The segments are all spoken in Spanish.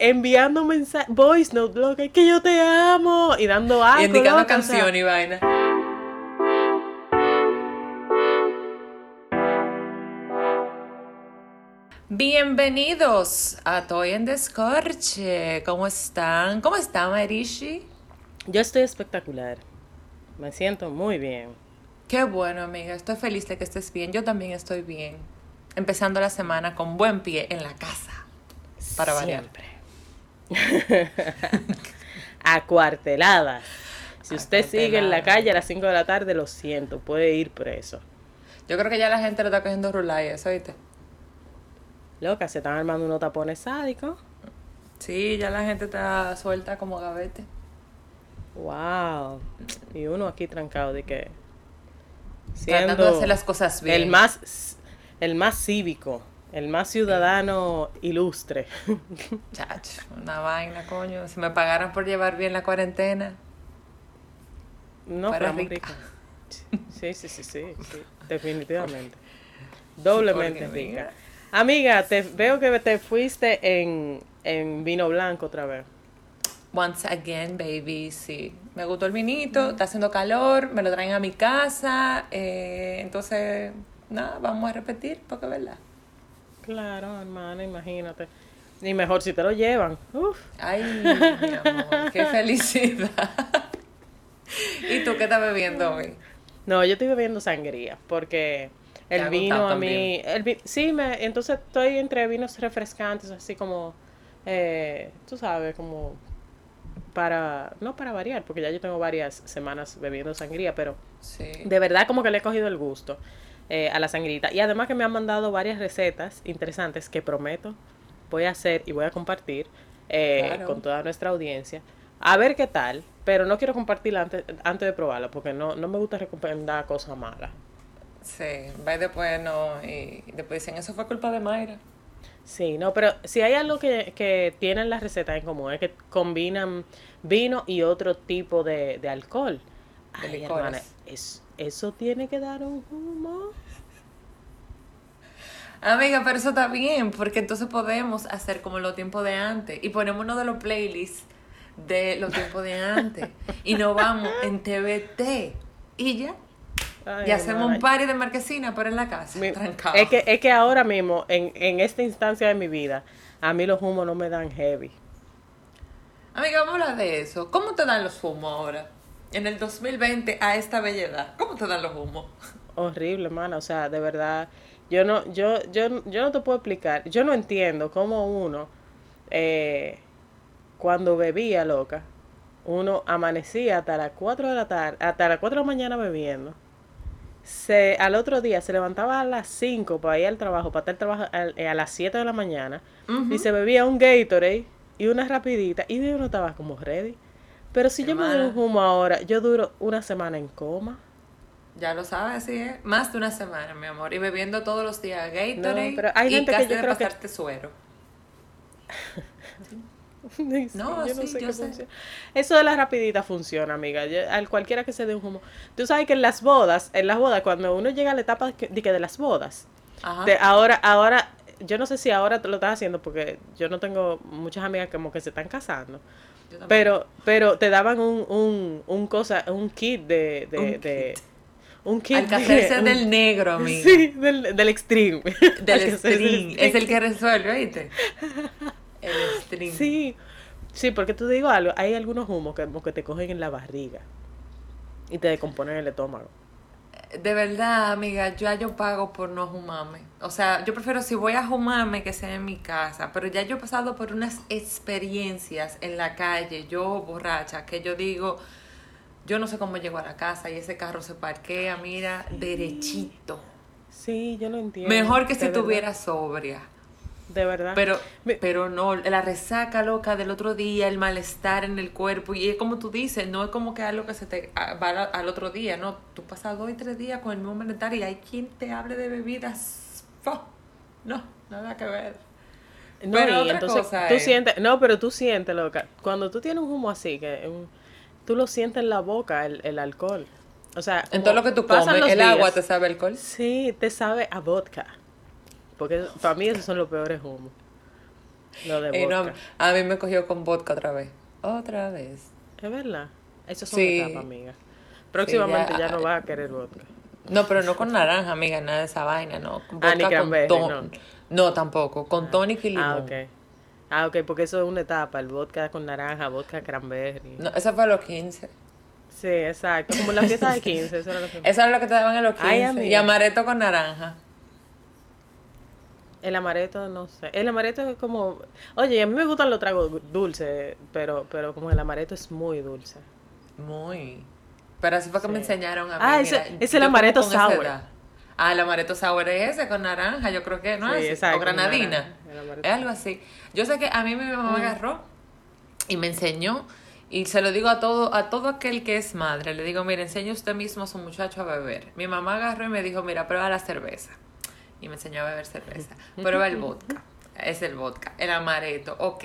enviando mensajes, voice note, loca, que yo te amo, y dando algo. Y indicando loca, o sea, canción y vaina. Bienvenidos a Toy en Descorche. ¿Cómo están? ¿Cómo está Marishi? Yo estoy espectacular. Me siento muy bien. Qué bueno, amiga. Estoy feliz de que estés bien. Yo también estoy bien. Empezando la semana con buen pie en la casa. Para variar. Siempre. Acuartelada. Si usted sigue en la calle a las 5 de la tarde, lo siento, puede ir preso. Yo creo que ya la gente lo está cogiendo rulayas, ¿oíste? Loca, se están armando unos tapones sádicos. Sí, ya la gente está suelta como gavete. Wow. Y uno aquí trancado de que Tratando de hacer las cosas bien. el más el más cívico, el más ciudadano ilustre. Chacho, una vaina, coño. Si me pagaran por llevar bien la cuarentena. No, fuéramos rica. ricos. Sí, sí, sí, sí, sí, definitivamente. Doblemente rica. Amiga, te veo que te fuiste en, en vino blanco otra vez. Once again, baby, sí. Me gustó el vinito, está haciendo calor, me lo traen a mi casa. eh, entonces, nada, vamos a repetir, porque es verdad. Claro, hermana, imagínate. Y mejor si te lo llevan. Uf. Ay, mi amor, qué felicidad. ¿Y tú qué estás bebiendo hoy? No, yo estoy bebiendo sangría porque el vino a mí, el sí, me, entonces estoy entre vinos refrescantes, así como, eh, tú sabes, como para, no para variar, porque ya yo tengo varias semanas bebiendo sangría, pero Sí. de verdad como que le he cogido el gusto eh, a la sangrita. Y además que me han mandado varias recetas interesantes que prometo voy a hacer y voy a compartir eh, Claro. con toda nuestra audiencia. A ver qué tal, pero no quiero compartirla antes, antes de probarla, porque no, no me gusta recomendar cosas malas. Sí, va y después no. Y después dicen, eso fue culpa de Mayra. Sí, no, pero si hay algo que, que tienen las recetas en común, es que combinan vino y otro tipo de, de alcohol. De Ay, licores. hermana, es- eso tiene que dar un humo. Amiga, pero eso está bien, porque entonces podemos hacer como los tiempos de antes y ponemos uno de los playlists de los tiempos de antes y nos vamos en TVT y ya. Ay, y hacemos un party de marquesina, pero en la casa, Mi- trancado. Es que, es que ahora mismo, en, en esta instancia de mi vida, a mí los humos no me dan heavy. Amiga, vamos a hablar de eso. ¿Cómo te dan los humos ahora? En el 2020, a esta bella edad, ¿cómo te dan los humos? Horrible, hermana. O sea, de verdad, yo no, yo, yo, yo no te puedo explicar. Yo no entiendo cómo uno, eh, cuando bebía loca, uno amanecía hasta las 4 de la tarde, hasta las 4 de la mañana bebiendo. Se, al otro día se levantaba a las 5 para ir al trabajo, para estar trabajo al- eh, a, las 7 de la mañana, y se bebía un Gatorade y una rapidita, y yo no estaba como ready. Pero si yo me doy un humo ahora, yo duro una semana en coma. Ya lo sabes, sí, ¿eh? Más de una semana, mi amor. Y bebiendo todos los días Gatorade No, pero hay y gente que casi yo de creo que- suero. Sí, No, yo sí, yo qué sé. funciona. Eso de la rapidita funciona, amiga. Yo- al cualquiera que se dé un humo. Tú sabes que en las bodas, en las bodas, cuando uno llega a la etapa de, que- de que de las bodas, Ajá. de ahora, ahora, yo no sé si ahora te lo estás haciendo porque yo no tengo muchas amigas como que se están casando. Yo. Pero, pero te daban un, un, un cosa, un kit de, de, Un de- un kit Al que de- hacerse un- del negro, amiga. Sí, del, del extreme. Del string. Es el que resuelve, ¿viste? El string. Sí, sí, porque tú digo algo, hay algunos humos que, que te cogen en la barriga y te descomponen el estómago. De verdad, amiga, ya yo pago por no humarme. O sea, yo prefiero si voy a humarme que sea en mi casa. Pero ya yo he pasado por unas experiencias en la calle, yo borracha, que yo digo, yo no sé cómo llego a la casa y ese carro se parquea, mira, derechito. Sí, yo lo entiendo. Mejor que de si verdad, tuviera sobria. De verdad. Pero, pero no, la resaca loca del otro día, el malestar en el cuerpo, y es como tú dices, no es como que algo que se te ah, va al, al otro día, no, tú pasas dos y tres días con el mismo malestar y hay quien te hable de bebidas, ¡fo! no, nada que ver. no, pero otra entonces cosa tú es- sientes, no, pero tú sientes, loca, cuando tú tienes un humo así, que un- tú lo sientes en la boca, el, el alcohol. O sea, En todo lo que tú comes, el agua te sabe alcohol. Sí, te sabe a vodka. Porque para mí esos son los peores humos. Lo de Y no, vodka. a mí me cogió con vodka otra vez. Otra vez. Es verdad. Eso son Sí. etapas, amiga. Próximamente ya- ya, no vas a querer vodka. No, pero no con naranja, amiga, nada de esa vaina, no. Con Ah, ni vodka con ton- no. tampoco. Con tónico y limón. Ah, ok. Ah, ok, porque eso es una etapa. El vodka con naranja, vodka cranberry. No, esa fue a los 15. Sí, exacto. Como la fiesta de 15. Eso era lo que... Eso era lo que te daban a los 15. Ay, y amiga. amaretto con naranja. El amaretto, no sé. El amaretto es como... Oye, a mí me gustan los tragos dulces, pero, pero como el amaretto es muy dulce. Muy. Pero así fue que me enseñaron a mí. Ah, ese- mira, es el amaretto sour. Ah, el amaretto sour es ese con naranja, yo creo que no Sí, es. exacto, o granadina. Es algo así. Yo sé que a mí mi mamá me agarró y me enseñó. Y se lo digo a todo, a todo aquel que es madre. Le digo, mire, enseñe usted mismo a su muchacho a beber. Mi mamá agarró y me dijo, mira, prueba la cerveza. Y me enseñó a beber cerveza. Prueba el vodka. Es el vodka. El amaretto. Ok.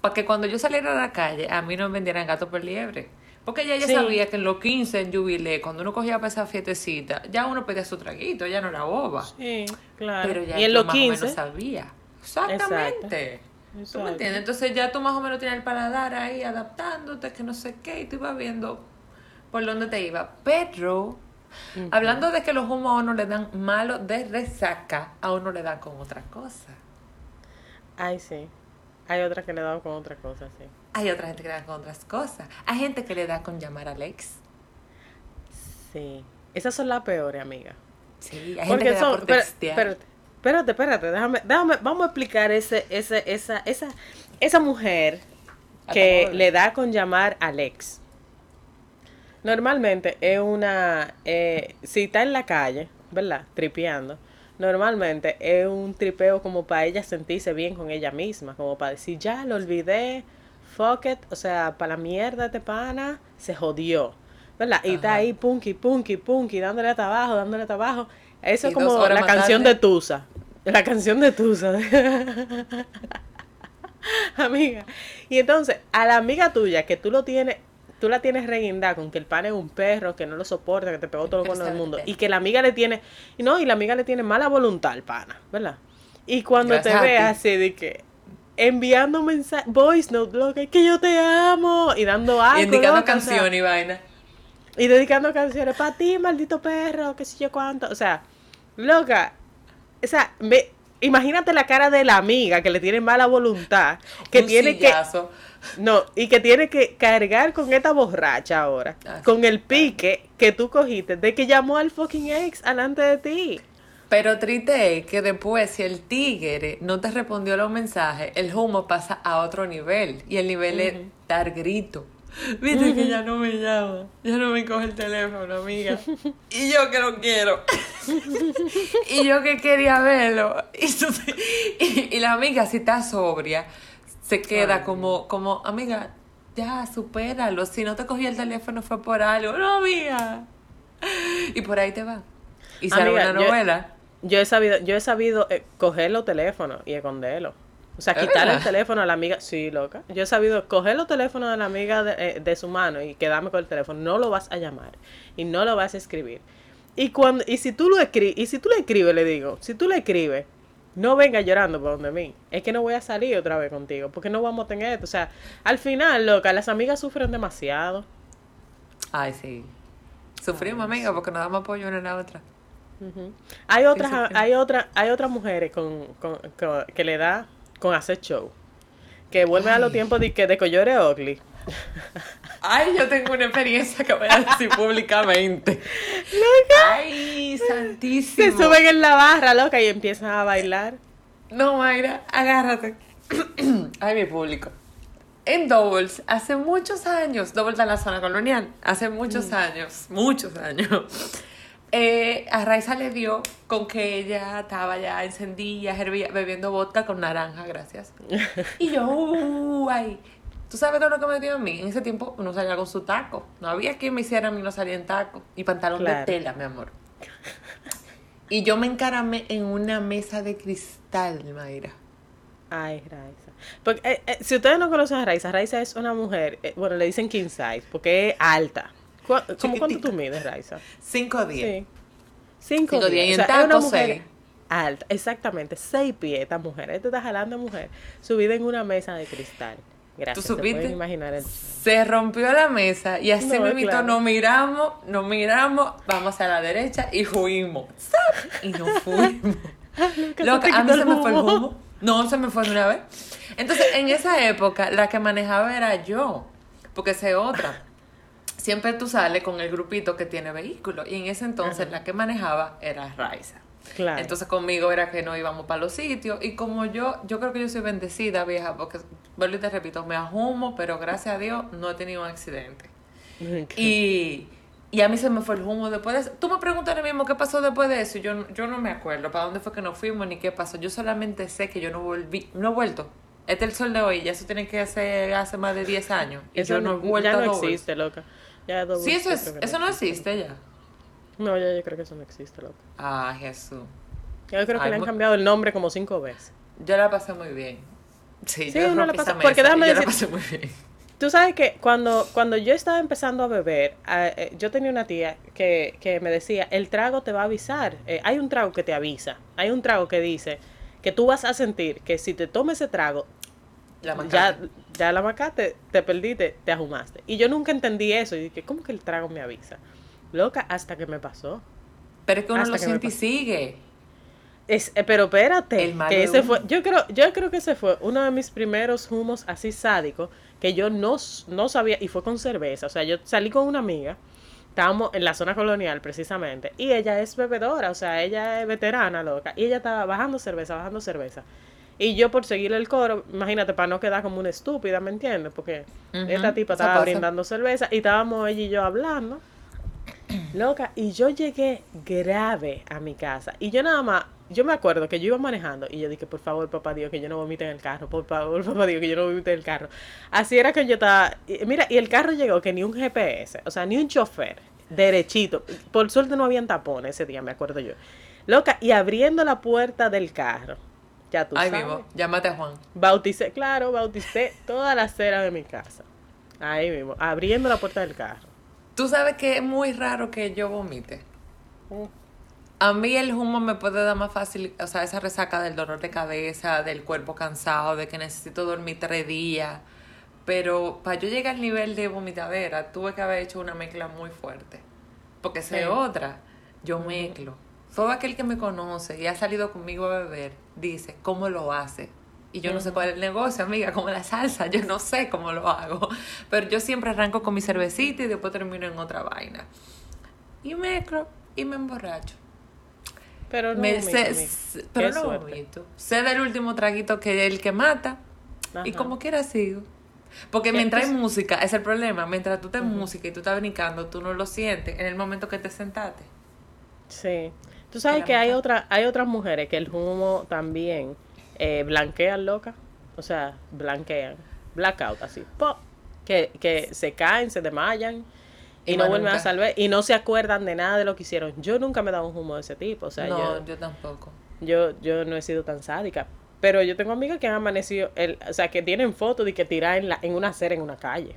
Para que cuando yo saliera a la calle, a mí no me vendieran gato por liebre. Porque ya ella Sí. sabía que en los 15, en Jubilé, cuando uno cogía para esa fiestecita, ya uno pedía su traguito, ya no era boba. Sí, claro. Pero ya y en los más o 15... menos sabía. Exactamente. ¿Tú me Exacto. entiendes? Entonces ya tú más o menos tienes el paladar ahí adaptándote, que no sé qué, y tú ibas viendo por dónde te iba. Pero, hablando de que los humos a uno le dan malo de resaca, a uno le dan con otra cosa. Ay, sí. Hay otra que le dado con otra cosa, sí. Hay otra gente que le da con otras cosas. Hay gente que le da con llamar al ex. Sí. Esas son las peores, amiga. Sí, hay gente Porque que le da son... por espera- textear. Espérate, espérate, espérate. Déjame, déjame, vamos a explicar ese, ese, esa, esa, esa mujer que le da con llamar al ex. Normalmente es una... eh, si está en la calle, ¿verdad? Tripeando. Normalmente es un tripeo como para ella sentirse bien con ella misma. Como para decir, ya lo olvidé. Fuck it. O sea, para la mierda este pana. Se jodió. ¿Verdad? Y está ahí punky, punky, punky, dándole hasta abajo, dándole hasta abajo. Eso es como la canción tarde. de Tusa. La canción de Tusa. amiga. Y entonces, a la amiga tuya que tú lo tienes, tú la tienes reguindada con que el pan es un perro, que no lo soporta, que te pegó todo lo bueno del mundo. Y que la amiga le tiene, y no, y la amiga le tiene mala voluntad al pana, ¿verdad? Y cuando Gracias te ve así de que enviando mensajes, voice note, loca, que yo te amo, y dando algo. y indicando canción y vaina. y dedicando canciones para ti, maldito perro, qué sé yo cuánto. O sea, loca. O sea, me- imagínate la cara de la amiga que le tiene mala voluntad, que Un tiene sillazo. que. No, y que tiene que cargar con esta borracha ahora. Ah, con el pique que tú cogiste de que llamó al fucking ex alante de ti. Pero triste es que después, si el tigre no te respondió los mensajes, el humo pasa a otro nivel. Y el nivel es dar grito. Viste que ya no me llama, ya no me coge el teléfono, amiga. Y yo que lo quiero. y yo que quería verlo. Y, tú- y- y la amiga, si está sobria, se queda Ay, como, como, amiga, ya, supéralo. Si no te cogí el teléfono fue por algo. No, amiga. Y por ahí te va. Y sale una novela. Yo he sabido, yo he sabido eh, coger los teléfonos y esconderlos. O sea, ¿Es quitarle el teléfono a la amiga. Sí, loca. Yo he sabido coger los teléfonos de la amiga de, eh, de su mano y quedarme con el teléfono. No lo vas a llamar y no lo vas a escribir. Y cuando y si tú lo escribes, y si tú le escribes, le digo, si tú le escribes, no venga llorando por donde mí. Es que no voy a salir otra vez contigo, porque no vamos a tener esto. O sea, al final, loca, las amigas sufren demasiado. Ay, sí. Sufrimos, amiga, porque nos damos apoyo una en la otra. Hay otras, sí, sí. hay otras, hay otras mujeres con, con- con- que le da con hacer show. Que vuelven a los Ay. tiempos de que de Coyore Ugly. Ay, yo tengo una experiencia que voy a decir públicamente. Ay, Se santísimo. suben en la barra, loca, y empiezan a bailar. No, Mayra, agárrate. Ay, mi público. En Doubles, hace muchos años, Doubles de la zona colonial, hace muchos años, muchos años, eh, a Raiza le dio con que ella estaba ya encendida, hervía, bebiendo vodka con naranja, gracias. Y yo, uh, ay, ¿tú sabes todo lo que me dio a mí? En ese tiempo uno salía con su taco. No había quien me hiciera a mí no salía en taco. Y pantalón Claro. de tela, mi amor. Y yo me encaramé en una mesa de cristal, Mayra. Ay, Raiza. Porque, eh, eh, si ustedes no conocen a Raiza, Raiza es una mujer, eh, bueno, le dicen king size, porque es alta. ¿Cu- ¿Cómo cuánto tú mides, Raiza? Cinco días. Sí. Cinco, Cinco días. Y días. en O sea, una taco, mujer- seis. alta, exactamente, seis pies esta mujer. Esta está jalando mujer, subida en una mesa de cristal. Gracias. ¿Tú supiste? Imaginar el... Se rompió la mesa y así No, me invitó, claro. nos miramos, nos miramos, vamos a la derecha y fuimos. ¡Zap! Y nos fuimos. Loca, te a mí se me fue el humo. humo. No, se me fue de una vez. Entonces, en esa época, la que manejaba era yo. Porque esa es otra. Siempre tú sales con el grupito que tiene vehículo. Y en ese entonces, la que manejaba era Raiza. Claro. Entonces conmigo era que no íbamos para los sitios y como yo, yo creo que yo soy bendecida, vieja, porque, vuelvo y te repito, me ajumo, pero gracias a Dios no he tenido un accidente. Y, y a mí se me fue el humo después de eso. Tú me preguntas ahora mismo qué pasó después de eso y yo, no- yo no me acuerdo para dónde fue que nos fuimos ni qué pasó. Yo solamente sé que yo no volví, no he vuelto. Este es el sol de hoy, ya eso tiene que hacer hace más de 10 años. Y Eso yo no he vuelto ya no existe, loca. Ya Sí, eso, es, eso no existe ya. No, ya yo creo que eso no existe, loca. Ah, Jesús. Yo creo que Ay, le han cambiado el nombre como cinco veces. Yo la pasé muy bien. Sí, Sí, yo uno la pasa- porque déjame yo la decir- pasé muy bien. Tú sabes que cuando, cuando yo estaba empezando a beber, eh, yo tenía una tía que, que me decía, el trago te va a avisar. Eh, hay un trago que te avisa. Hay un trago que dice que tú vas a sentir que si te tomes ese trago, La ya. Ya la macaste, te perdiste, te ajumaste. Y yo nunca entendí eso. Y dije, ¿cómo que el trago me avisa? Loca, hasta que me pasó. Pero es que uno hasta lo que siente y sigue. Es, eh, pero espérate, El que ese fue, yo creo, yo creo que ese fue uno de mis primeros humos así sádicos que yo no, no sabía y fue con cerveza. O sea, yo salí con una amiga, estábamos en la zona colonial precisamente, y ella es bebedora, o sea, ella es veterana, loca, y ella estaba bajando cerveza, bajando cerveza. Y yo por seguir el coro, imagínate, para no quedar como una estúpida, ¿me entiendes? Porque esta tipa eso estaba pasa. brindando cerveza y estábamos ella y yo hablando. Loca, y yo llegué grave a mi casa. Y yo nada más, yo me acuerdo que yo iba manejando y yo dije, por favor, papá Dios, que yo no vomite en el carro. Por favor, papá Dios, que yo no vomite en el carro. Así era que yo estaba. y Mira, y el carro llegó que ni un GPS, o sea, ni un chofer, derechito. Por suerte no habían tapones ese día, me acuerdo yo. Loca, y abriendo la puerta del carro. Ya tú Ahí sabes. mismo, llámate a Juan. Bauticé, claro, bauticé toda la acera de mi casa. Ahí mismo, abriendo la puerta del carro. Tú sabes que es muy raro que yo vomite. Mm. A mí el humo me puede dar más fácil, o sea, esa resaca del dolor de cabeza, del cuerpo cansado, de que necesito dormir tres días. Pero para yo llegar al nivel de vomitadera, tuve que haber hecho una mezcla muy fuerte. Porque Sí. otra. Yo mezclo. Todo aquel que me conoce y ha salido conmigo a beber dice, ¿cómo lo hace? Y yo no sé cuál es el negocio, amiga, como la salsa, yo no sé cómo lo hago. Pero yo siempre arranco con mi cervecita y después termino en otra vaina. Y mezclo y me emborracho. Pero no Me vomito, sé- pero no vomito. Sé del último traguito que es el que mata. Y como quiera sigo. Porque mientras hay música, es el problema. Mientras tú estás en música y tú estás brincando, tú no lo sientes en el momento que te sentaste. Sí. Tú sabes que hay mata. otra, hay otras mujeres que el humo también eh, blanquean loca. O sea, blanquean. Blackout, así. ¡pop! Que, que se caen, se desmayan y, Y no vuelven a salvar y no se acuerdan de nada de lo que hicieron. Yo nunca me he dado un humo de ese tipo. O sea, no, yo, yo tampoco. yo, yo no he sido tan sádica. Pero yo tengo amigas que han amanecido, el, o sea, que tienen fotos de que tiran en, la, en una acera en una calle.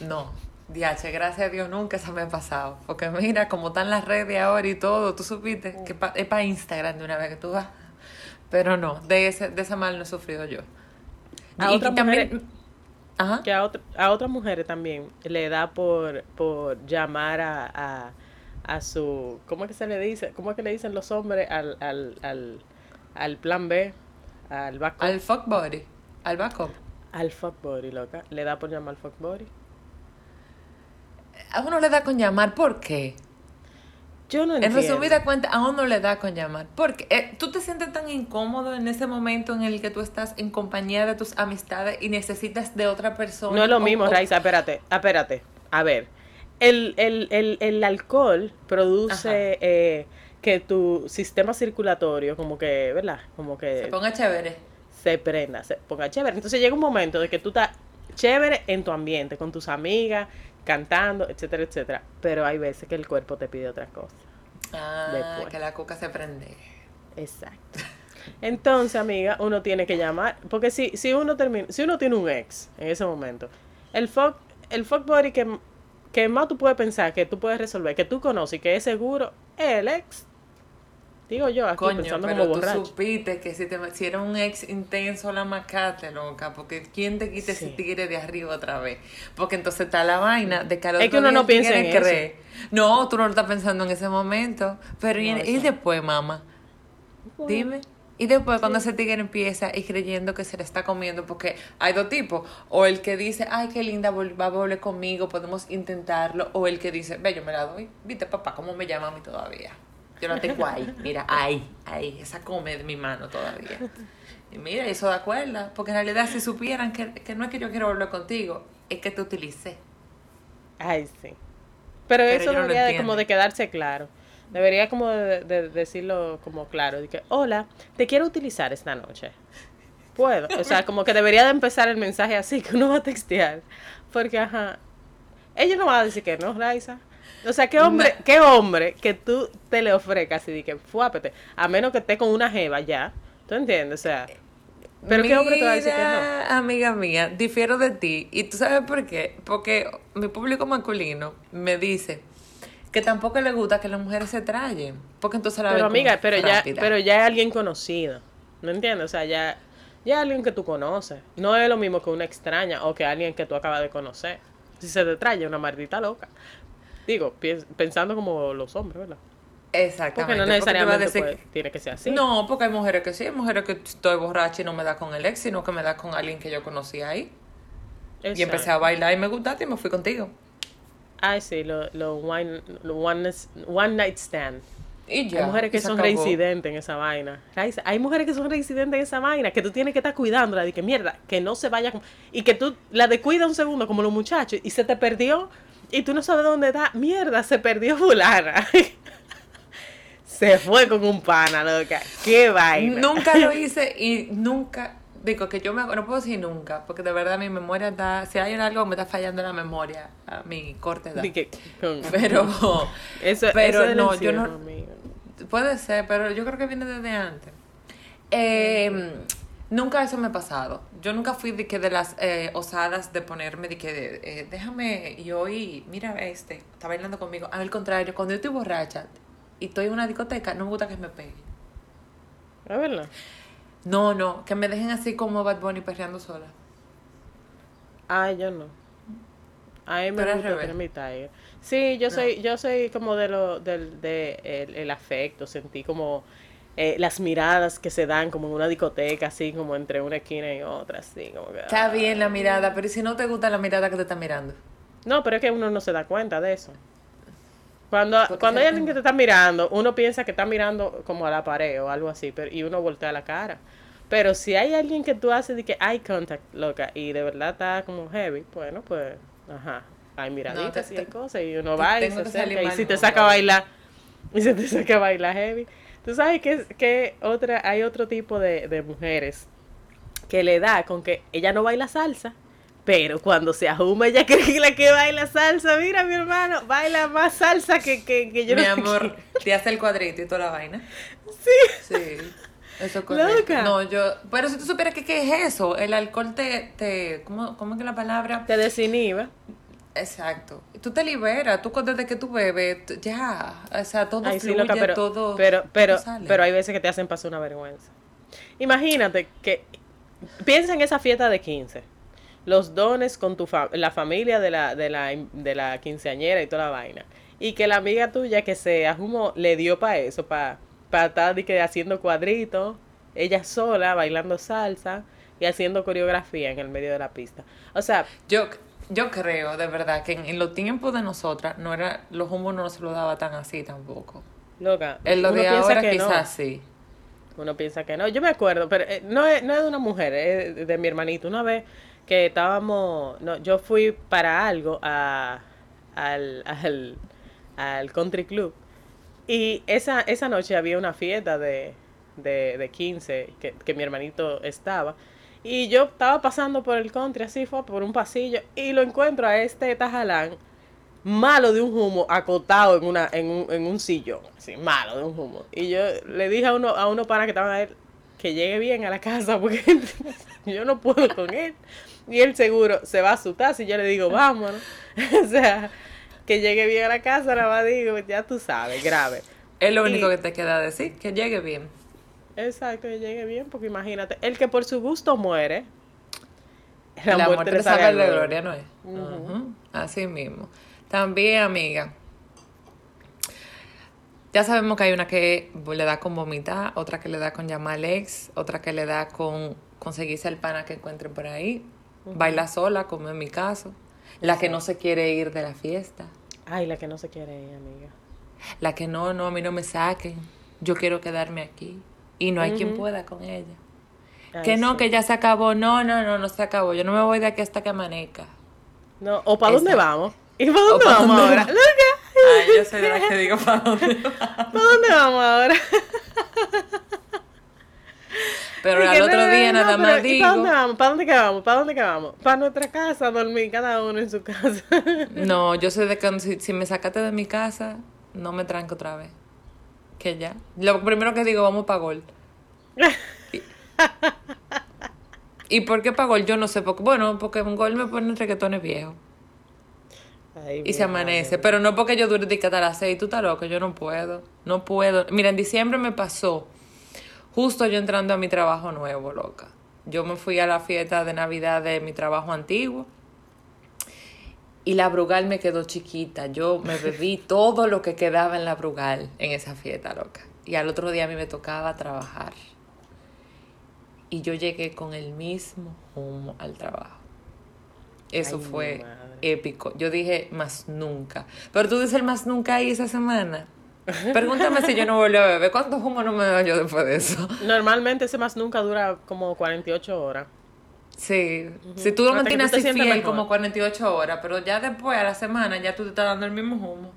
No. DH, gracias a Dios nunca se me ha pasado. Porque mira, como están las redes ahora y todo, tú supiste que pa- es para Instagram de una vez que tú vas. Pero no, de ese, de ese mal no he sufrido yo. A Y- y otras también- mujeres- Ajá. que a, otra- a otras mujeres también le da por, por llamar a, a, a su, ¿cómo es que se le dice? ¿Cómo es que le dicen los hombres al, al, al, al plan B? Al backup. Al fuck body, al backup. Al fuck body, loca. Le da por llamar al fuck body. A uno le da con llamar, ¿por qué? Yo no En entiendo. resumida cuenta, a uno le da con llamar. Porque eh, tú te sientes tan incómodo en ese momento en el que tú estás en compañía de tus amistades y necesitas de otra persona. No es lo o- mismo, o- Raiza, espérate, espérate. A ver, el, el, el, el alcohol produce eh, que tu sistema circulatorio, como que, ¿verdad? Como que Se ponga chévere. se prenda, se ponga chévere. Entonces llega un momento de que tú estás chévere en tu ambiente, con tus amigas, cantando, etcétera, etcétera. Pero hay veces que el cuerpo te pide otra cosa. Ah, Después. que la cuca se prende. Exacto. Entonces, amiga, uno tiene que llamar, porque si, si uno termina, si uno tiene un ex en ese momento, el fuck, el fuck body que, que más tú puedes pensar que tú puedes resolver, que tú conoces y que es seguro, es el ex. Digo yo, aquí Coño, pensando pero como tú borracho. supiste que si, te, si era un ex intenso la macate, loca, porque ¿quién te quita ese tigre de arriba otra vez? Porque entonces está la vaina de que al Es que uno no piensa en cree. No, tú no lo estás pensando en ese momento. Pero y, No, y eso. después, mamá, dime. Y después cuando ese tigre empieza y creyendo que se le está comiendo, porque hay dos tipos, o el que dice, ay, qué linda, va a volver conmigo, podemos intentarlo, o el que dice, ve, yo me la doy, viste papá, ¿cómo me llama a mí todavía? Yo la tengo ahí, mira, ahí, ahí, esa come de mi mano todavía. Y mira, eso da cuerda, porque en realidad si supieran que, que no es que yo quiero volver contigo, es que te utilicé. Ay, sí. Pero, Pero eso no debería de, como de quedarse claro. Debería como de, de decirlo como claro. De que, hola, te quiero utilizar esta noche. Puedo. O sea, como que debería de empezar el mensaje así, que uno va a textear. Porque, ajá, ellos no van a decir que no, Raiza. O sea, ¿qué hombre, No. qué hombre que tú te le ofrezcas y que fuápete? A menos que esté con una jeva ya. ¿Tú entiendes? O sea, pero ¿qué hombre te va a decir que no? Amiga mía, difiero de ti. ¿Y tú sabes por qué? Porque mi público masculino me dice que tampoco le gusta que las mujeres se trayen. Porque entonces la Pero amiga, pero ya, pero ya es alguien conocido. ¿No entiendes? O sea, ya, ya es alguien que tú conoces. No es lo mismo que una extraña o que alguien que tú acabas de conocer. Si se te trae una maldita loca. Digo, pensando como los hombres, ¿verdad? Exactamente. Porque no necesariamente decir tiene que ser así. No, porque hay mujeres que sí, hay mujeres que estoy borracha y no me da con el ex, sino que me da con alguien que yo conocí ahí. Y empecé a bailar y me gustaste y me fui contigo. Ay, sí, lo, lo one, lo one, one night stand. Y ya. hay mujeres que son acabó. reincidentes en esa vaina. Hay mujeres que son reincidentes en esa vaina, que tú tienes que estar cuidándola, de que mierda, que no se vaya. con- Y que tú la descuidas un segundo, como los muchachos, y se te perdió, y tú no sabes dónde está. Mierda, se perdió fulana. se fue con un pana, loca. Qué vaina. Nunca lo hice y nunca, digo que yo me, no puedo decir nunca, porque de verdad mi memoria está, si hay algo me está fallando la memoria a mi corta edad. Que- con- Pero, eso, pero eso no, yo no, amigo. puede ser, pero yo creo que viene desde antes. Eh, nunca eso me ha pasado. Yo nunca fui de que de las eh, osadas de ponerme de que eh, déjame y hoy, mira este, está bailando conmigo. Al contrario, cuando yo estoy borracha y estoy en una discoteca, no me gusta que me peguen. Es verdad. No, no, que me dejen así como Bad Bunny perreando sola. Ay, yo no. A mí me Pero gusta tener mi tiger. Sí, yo soy, yo soy como de lo, del, de el, el afecto, sentí como eh, las miradas que se dan como en una discoteca, así como entre una esquina y otra, así como que. Está ah. bien la mirada, pero ¿y si no te gusta la mirada que te está mirando? No, pero es que uno no se da cuenta de eso. Cuando, cuando hay alguien que te está mirando, uno piensa que está mirando como a la pared o algo así, pero, y uno voltea la cara. Pero si hay alguien que tú haces de que eye contact, loca, y de verdad está como heavy, bueno, pues, ajá, hay miraditas te- y hay cosas, y uno va y se acerca, y si te saca a bailar, y se te saca a bailar heavy. Tú sabes que, que otra, hay otro tipo de, de mujeres que le da con que ella no baila salsa, pero cuando se ajuma ella cree que la que baila salsa, mira mi hermano, baila más salsa que, que, que yo Mi no amor, te hace el cuadrito y toda la vaina. Sí. Sí. Eso. Loca. No, yo. Pero si tú supieras que qué es eso, el alcohol te. te ¿cómo, ¿Cómo es que la palabra? Te desinhibe. Exacto. Tú te liberas, tú desde que tú bebes, ya. O sea, todo Ay, sí, fluye, loca, pero, todo. pero, pero, todo pero hay veces que te hacen pasar una vergüenza. Imagínate que piensa en esa fiesta de 15. Los dones con tu fa- la familia de la, de la, de la quinceañera y toda la vaina. Y que la amiga tuya que se ajumó le dio para eso, para pa estar que haciendo cuadritos, ella sola, bailando salsa y haciendo coreografía en el medio de la pista. O sea, Yo, yo creo, de verdad, que en, en los tiempos de nosotras, no era, los humos no se lo daba tan así tampoco. loca. En lo uno de piensa ahora que no. quizás sí. Uno piensa que no. Yo me acuerdo, pero eh, no, es, no es de una mujer, es de mi hermanito. Una vez que estábamos, no, yo fui para algo a, al, al, al country club y esa, esa noche había una fiesta de, de, de 15 que, que mi hermanito estaba. Y yo estaba pasando por el country, así fue, por un pasillo, y lo encuentro a este tajalán malo de un humo acotado en una en un, en un sillón, así, malo de un humo. Y yo le dije a uno a uno para que estaban ahí que llegue bien a la casa porque yo no puedo con él. Y él seguro se va a asustar si yo le digo, vámonos. o sea, que llegue bien a la casa, nada más digo, ya tú sabes, grave. Es lo único que te queda decir, que llegue bien. Exacto, que llegue bien, porque imagínate, el que por su gusto muere, la, muerte, le sabe la gloria, ¿no es? Así mismo. También, amiga, ya sabemos que hay una que le da con vomitar, otra que le da con llamar al ex, otra que le da con conseguirse el pana que encuentren por ahí, baila sola, como en mi caso, la que no se quiere ir de la fiesta. Ay, la que no se quiere ir, amiga. La que no, no, a mí no me saquen, yo quiero quedarme aquí y no hay quien pueda con ella. que no, que ya se acabó, no, no, no, no se acabó, yo no me voy de aquí hasta que amanezca. No, o para dónde vamos. ¿Y para dónde vamos ahora? Ay, yo soy de la que digo para dónde vamos. ¿Para dónde vamos ahora? Pero al otro día nada más digo. ¿Para dónde vamos? ¿Para dónde que vamos? ¿Para dónde que vamos? Para nuestra casa, dormir cada uno en su casa. no, yo soy de que si, si me sacaste de mi casa, no me tranco otra vez. Que ya. Lo primero que digo, vamos para gol. y, ¿Y por qué para gol? Yo no sé. Porque, bueno, porque un gol me pone reggaetones viejos y se amanece. Pero no porque yo dure de hasta las seis. Tú estás loco, yo no puedo. No puedo. Mira, en diciembre me pasó. Justo yo entrando a mi trabajo nuevo, loca. Yo me fui a la fiesta de Navidad de mi trabajo antiguo. Y la Brugal me quedó chiquita. Yo me bebí todo lo que quedaba en la Brugal en esa fiesta, loca. Y al otro día a mí me tocaba trabajar. Y yo llegué con el mismo humo al trabajo. Eso fue épico. Yo dije más nunca. Pero tú dices el más nunca ahí esa semana. Pregúntame si yo no vuelvo a beber. ¿Cuántos humos no me doy yo después de eso? Normalmente ese más nunca dura como 48 horas. Sí, si tú lo mantienes así fiel como 48 horas, pero ya después a la semana ya tú te estás dando el mismo humo.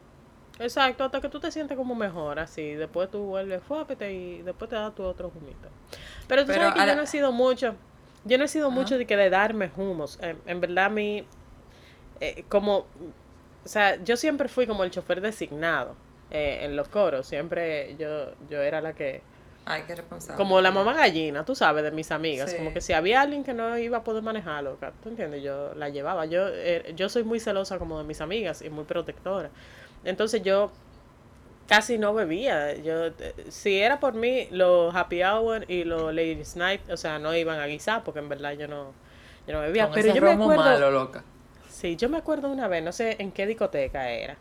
Exacto, hasta que tú te sientes como mejor, así. Después tú vuelves, fuápete y después te das tu otro humito. Pero tú sabes que yo no he sido mucho, yo no he sido mucho de que de darme humos. En, verdad, a mí, eh, como, o sea, yo siempre fui como el chofer designado eh, en los coros. Siempre yo, yo era la que... Ay, qué responsable. Como la mamá gallina, tú sabes, de mis amigas. Como que si había alguien que no iba a poder manejarlo, ¿tú entiendes? Yo la llevaba. Yo, eh, yo soy muy celosa como de mis amigas y muy protectora. Entonces yo casi no bebía. Yo, si era por mí, los happy hour y los ladies night, o sea, no iban a guisar porque en verdad yo no, yo no bebía. pero yo me acuerdo. loca. Sí, yo me acuerdo una vez, no sé en qué discoteca era,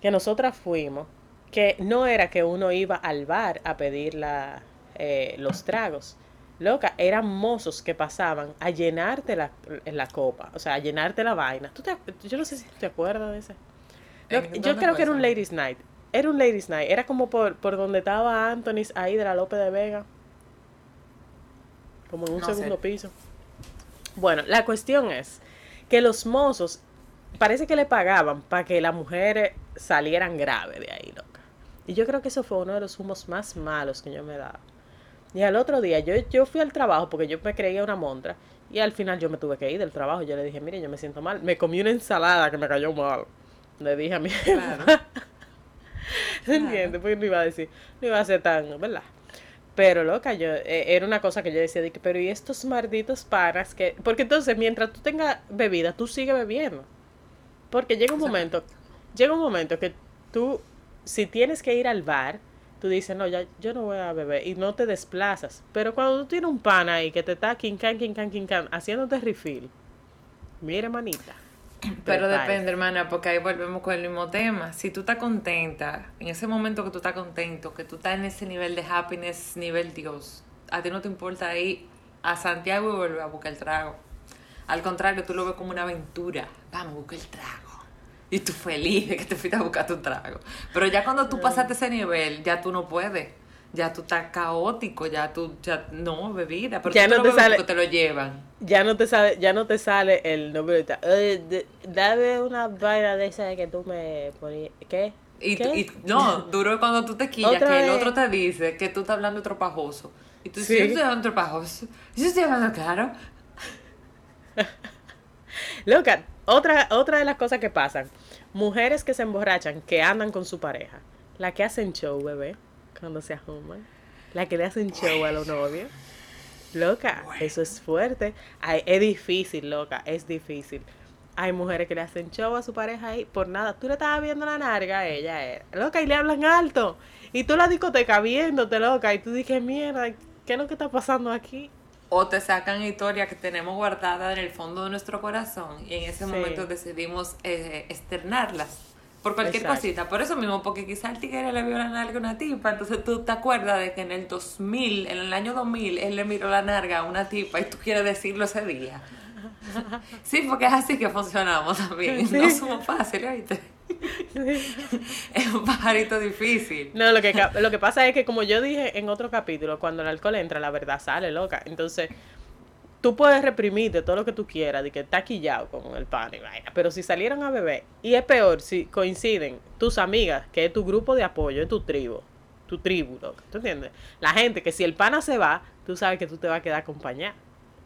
que nosotras fuimos, que no era que uno iba al bar a pedir la, eh, los tragos. Loca, eran mozos que pasaban a llenarte la, la copa, o sea, a llenarte la vaina. ¿Tú te, yo no sé si te acuerdas de ese. yo creo que era un Ladies Night era un ladies night, era como por, por donde estaba Anthony ahí de la Lope de Vega. Como en un segundo piso. Bueno, la cuestión es que los mozos parece que le pagaban para que las mujeres salieran graves de ahí, loca. Y yo creo que eso fue uno de los humos más malos que yo me daba. Y al otro día yo, yo fui al trabajo porque yo me creía una montra y al final yo me tuve que ir del trabajo. Yo le dije, mire, yo me siento mal. Me comí una ensalada que me cayó mal. Le dije a mi ¿Entiendes? Porque no iba a decir, no iba a ser tan, ¿verdad? Pero loca, yo, eh, era una cosa que yo decía, de que, pero ¿y estos malditos paras que...? Porque entonces, mientras tú tengas bebida, tú sigues bebiendo. Porque llega un momento, llega un momento que tú, si tienes que ir al bar, tú dices, no, ya, yo no voy a beber, y no te desplazas. Pero cuando tú tienes un pan ahí que te está quincan, quincan, quincan, haciéndote refill, mira, manita. Pero depende, hermana, porque ahí volvemos con el mismo tema. Si tú estás contenta, en ese momento que tú estás contento, que tú estás en ese nivel de happiness, nivel Dios, a ti no te importa ir a Santiago y volver a buscar el trago. Al contrario, tú lo ves como una aventura. Vamos, a buscar el trago. Y tú feliz de que te fuiste a buscar tu trago. Pero ya cuando tú pasaste ese nivel, ya tú no puedes ya tú estás caótico, ya tú, ya, no, bebida, pero ya tú no te sale, te lo llevan. Ya no te sale, ya no te sale el nombre de, dame una vaina de esa que tú me ponías, ¿qué? Y, y no, duro cuando tú te quillas, que el otro te dice que tú estás hablando tropajoso. Y tú dices, yo estoy hablando tropajoso. Yo estoy hablando claro. Loca, otra, otra de las cosas que pasan, mujeres que se emborrachan, que andan con su pareja, la que hacen show, bebé cuando se ajuman. La que le hacen show a los novios. Loca, eso es fuerte. es difícil, loca, es difícil. Hay mujeres que le hacen show a su pareja ahí por nada. Tú le estabas viendo la narga ella, eh. loca, y le hablan alto. Y tú la discoteca viéndote, loca, y tú dices, mierda, ¿qué es lo que está pasando aquí? O te sacan historias que tenemos guardadas en el fondo de nuestro corazón y en ese Sí. momento decidimos eh, externarlas. Por cualquier Exacto. cosita. Por eso mismo, porque quizá el tigre le vio la narga a una tipa. Entonces tú te acuerdas de que en el 2000, en el año 2000, él le miró la narga a una tipa y tú quieres decirlo ese día. Sí, porque es así que funcionamos también. No somos fáciles, ¿oíste? Es un pajarito difícil. No, lo que, lo que pasa es que como yo dije en otro capítulo, cuando el alcohol entra, la verdad sale, loca. Entonces, tú puedes reprimirte todo lo que tú quieras, de que está quillado con el pan y vaina, pero si salieron a beber, y es peor si coinciden tus amigas, que es tu grupo de apoyo, es tu tribu, tu tribu, loca, ¿tú entiendes? La gente que si el pana se va, tú sabes que tú te vas a quedar acompañada.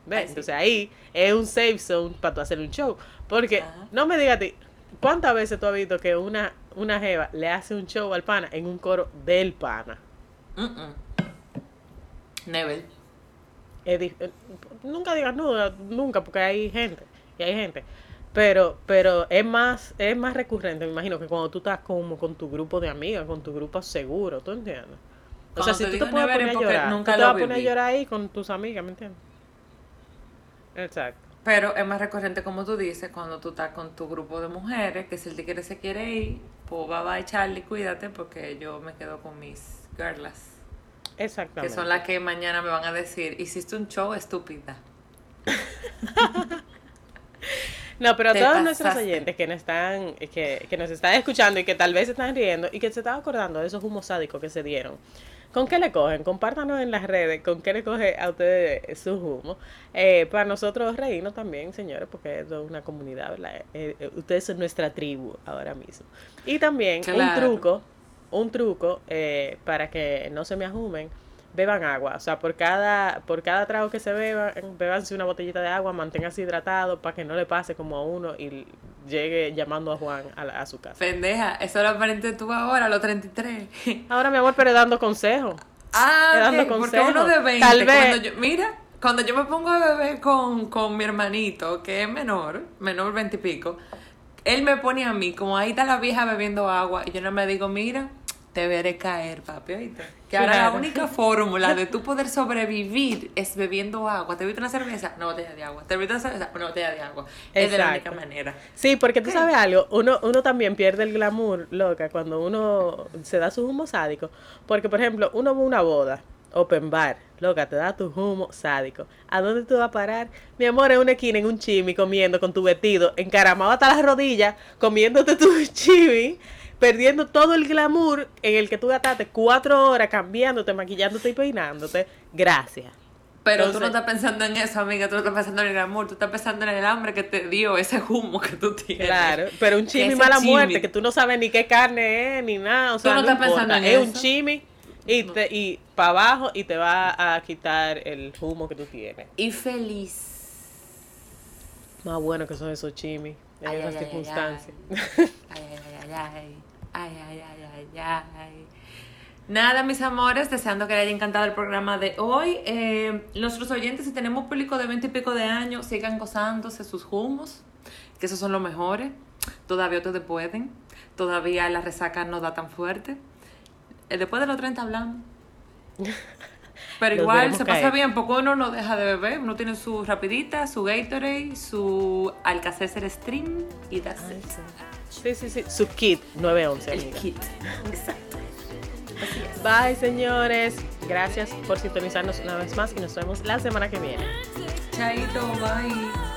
¿Ves? Ay, sí. Entonces ahí es un safe zone para tú hacer un show. Porque, Ajá. no me digas a ti, ¿cuántas veces tú has visto que una, una jeva le hace un show al pana en un coro del pana? Mm-mm. Never. Es dif- eh, nunca digas no, nunca, porque hay gente, y hay gente. Pero, pero es más, es más recurrente, me imagino, que cuando tú estás como con tu grupo de amigas, con tu grupo seguro, ¿tú entiendes? O sea, si tú te puedes never poner a llorar, nunca tú te vas a poner a llorar ahí con tus amigas, ¿me entiendes? Exacto. Pero es más recurrente, como tú dices, cuando tú estás con tu grupo de mujeres, que si el tigre se quiere ir, pues bye bye Charlie, cuídate, porque yo me quedo con mis girlas. Que Exactamente. son las que mañana me van a decir, hiciste un show estúpida. No, pero a todos nuestros oyentes que nos están, que, que nos están escuchando y que tal vez se están riendo y que se están acordando de esos humos sádicos que se dieron. ¿Con qué le cogen? Compártanos en las redes con qué le coge a ustedes su humo. Eh, para nosotros reírnos también, señores, porque es una comunidad, ¿verdad? Eh, eh, ustedes son nuestra tribu ahora mismo. Y también un truco, un truco eh, para que no se me ajumen, beban agua. O sea, por cada, por cada trago que se beban, bebanse una botellita de agua, manténganse hidratados para que no le pase como a uno y llegue llamando a Juan a, la- a su casa. Pendeja, eso lo aprendiste tú ahora, a los 33. Ahora, mi amor, pero dando consejos. Ah, Te dando porque uno de 20. Tal vez- Cuando yo, mira, cuando yo me pongo a beber con, con mi hermanito, que es menor, menor 20 y pico, él me pone a mí, como ahí está la vieja bebiendo agua, y yo no me digo, mira, te veré caer, papi, ¿oíste? Que ahora la única fórmula de tú poder sobrevivir es bebiendo agua. ¿Te bebiste una cerveza? Una botella de agua. ¿Te bebiste una cerveza? Una botella de agua. Es de la única Exacto. manera. Sí, porque tú sabes algo, uno, uno también pierde el glamour, loca, cuando uno se da su humo sádico. Porque, por ejemplo, uno va a una boda, open bar, loca, te da tu humo sádico. ¿A dónde tú vas a parar? Mi amor, en una esquina, en un chimi, comiendo con tu vestido, encaramado hasta las rodillas, comiéndote tu chimi, perdiendo todo el glamour en el que tú gastaste cuatro horas cambiándote, maquillándote y peinándote. Gracias. Pero tú Entonces- no estás pensando en eso, amiga. Tú no estás pensando en el glamour. Tú estás pensando en el hambre que te dio ese humo que tú tienes. Claro, pero un chimi mala chimi- muerte, que tú no sabes ni qué carne es, ni nada, o sea, no no, estás pensando en es un chimi y, te, y para abajo y te va a quitar el humo que tú tienes. Y feliz. Más bueno que son esos chimis en esas circunstancias. Ay, ay, ay, ay. Ay, ay, ay, ay, ay. Nada, mis amores, deseando que les haya encantado el programa de hoy. Eh, nuestros oyentes, si tenemos público de 20 y pico de años, sigan gozándose sus humos, que esos son los mejores. Todavía ustedes pueden. Todavía la resaca no da tan fuerte. Eh, después de los 30 hablamos. Pero Los igual se pasa bien, porque uno no deja de beber. Uno tiene su rapidita, su Gatorade, su Alcacer Stream y that's Ay, it. Sí, sí, sí, su kit 911. El amiga. kit. Exacto. Así es. Bye, señores. Gracias por sintonizarnos una vez más y nos vemos la semana que viene. Chaito, bye.